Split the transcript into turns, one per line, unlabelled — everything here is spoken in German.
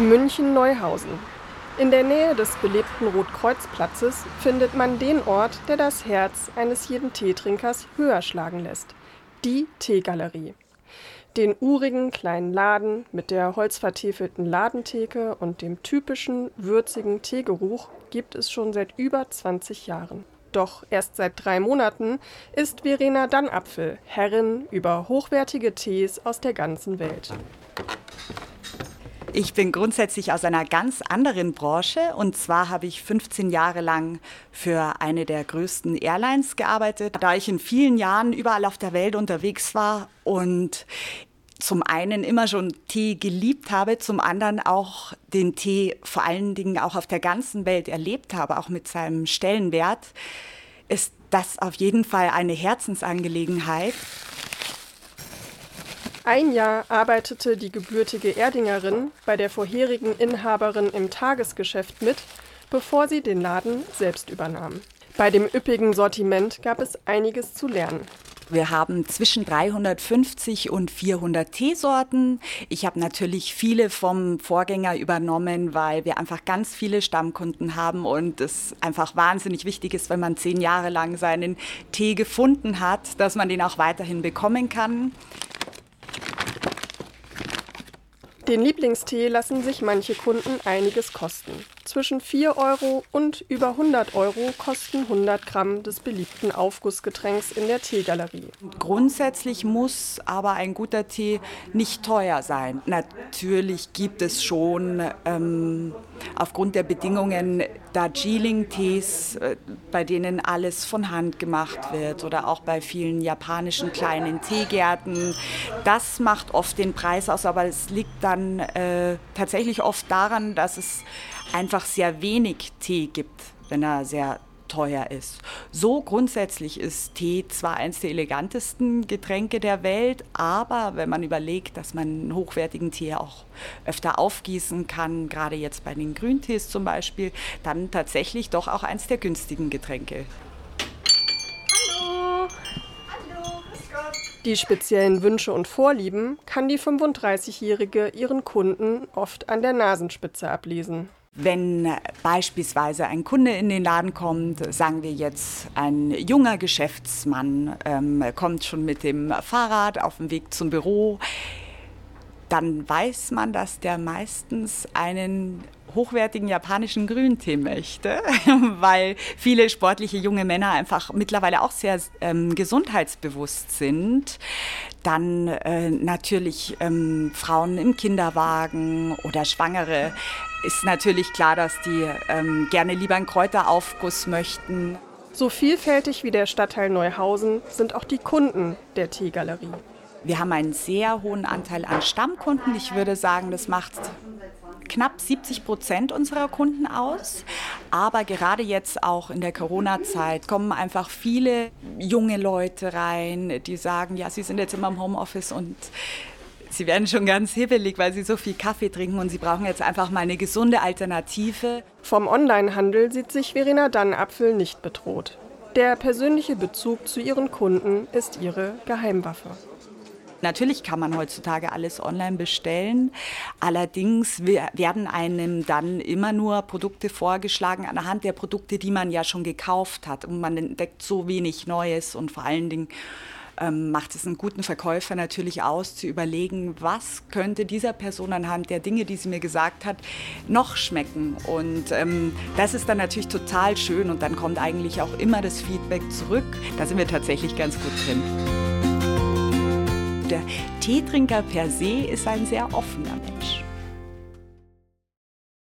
München-Neuhausen. In der Nähe des belebten Rotkreuzplatzes findet man den Ort, der das Herz eines jeden Teetrinkers höher schlagen lässt. Die Teegalerie. Den urigen kleinen Laden mit der holzvertäfelten Ladentheke und dem typischen würzigen Teegeruch gibt es schon seit über 20 Jahren. Doch erst seit drei Monaten ist Verena Dannapfel Herrin über hochwertige Tees aus der ganzen Welt.
Ich bin grundsätzlich aus einer ganz anderen Branche und zwar habe ich 15 Jahre lang für eine der größten Airlines gearbeitet, da ich in vielen Jahren überall auf der Welt unterwegs war und zum einen immer schon Tee geliebt habe, zum anderen auch den Tee vor allen Dingen auch auf der ganzen Welt erlebt habe, auch mit seinem Stellenwert, ist das auf jeden Fall eine Herzensangelegenheit.
Ein Jahr arbeitete die gebürtige Erdingerin bei der vorherigen Inhaberin im Tagesgeschäft mit, bevor sie den Laden selbst übernahm. Bei dem üppigen Sortiment gab es einiges zu lernen.
Wir haben zwischen 350 und 400 Teesorten. Ich habe natürlich viele vom Vorgänger übernommen, weil wir einfach ganz viele Stammkunden haben und es einfach wahnsinnig wichtig ist, wenn man zehn Jahre lang seinen Tee gefunden hat, dass man den auch weiterhin bekommen kann.
Den Lieblingstee lassen sich manche Kunden einiges kosten. Zwischen 4 Euro und über 100 Euro kosten 100 Gramm des beliebten Aufgussgetränks in der Teegalerie.
Grundsätzlich muss aber ein guter Tee nicht teuer sein. Natürlich gibt es schon ähm, aufgrund der Bedingungen Darjeeling-Tees, äh, bei denen alles von Hand gemacht wird oder auch bei vielen japanischen kleinen Teegärten. Das macht oft den Preis aus, aber es liegt dann äh, tatsächlich oft daran, dass es einfach sehr wenig Tee gibt, wenn er sehr teuer ist. So grundsätzlich ist Tee zwar eines der elegantesten Getränke der Welt, aber wenn man überlegt, dass man hochwertigen Tee auch öfter aufgießen kann, gerade jetzt bei den Grüntees zum Beispiel, dann tatsächlich doch auch eines der günstigen Getränke.
Hallo! Hallo, Die speziellen Wünsche und Vorlieben kann die 35-Jährige ihren Kunden oft an der Nasenspitze ablesen.
Wenn beispielsweise ein Kunde in den Laden kommt, sagen wir jetzt ein junger Geschäftsmann ähm, kommt schon mit dem Fahrrad auf dem Weg zum Büro, dann weiß man, dass der meistens einen hochwertigen japanischen Grüntee möchte, weil viele sportliche junge Männer einfach mittlerweile auch sehr ähm, gesundheitsbewusst sind. Dann äh, natürlich ähm, Frauen im Kinderwagen oder Schwangere ist natürlich klar, dass die ähm, gerne lieber einen Kräuteraufguss möchten.
So vielfältig wie der Stadtteil Neuhausen sind auch die Kunden der Teegalerie.
Wir haben einen sehr hohen Anteil an Stammkunden. Ich würde sagen, das macht knapp 70 Prozent unserer Kunden aus. Aber gerade jetzt auch in der Corona-Zeit kommen einfach viele junge Leute rein, die sagen, ja, sie sind jetzt immer im Homeoffice und sie werden schon ganz hibbelig, weil sie so viel Kaffee trinken und sie brauchen jetzt einfach mal eine gesunde Alternative.
Vom Onlinehandel sieht sich Verena Dannapfel nicht bedroht. Der persönliche Bezug zu ihren Kunden ist ihre Geheimwaffe.
Natürlich kann man heutzutage alles online bestellen. Allerdings werden einem dann immer nur Produkte vorgeschlagen anhand der Produkte, die man ja schon gekauft hat. Und man entdeckt so wenig Neues und vor allen Dingen ähm, macht es einen guten Verkäufer natürlich aus, zu überlegen, was könnte dieser Person anhand der Dinge, die sie mir gesagt hat, noch schmecken. Und ähm, das ist dann natürlich total schön und dann kommt eigentlich auch immer das Feedback zurück. Da sind wir tatsächlich ganz gut drin der Teetrinker per se ist ein sehr offener Mensch.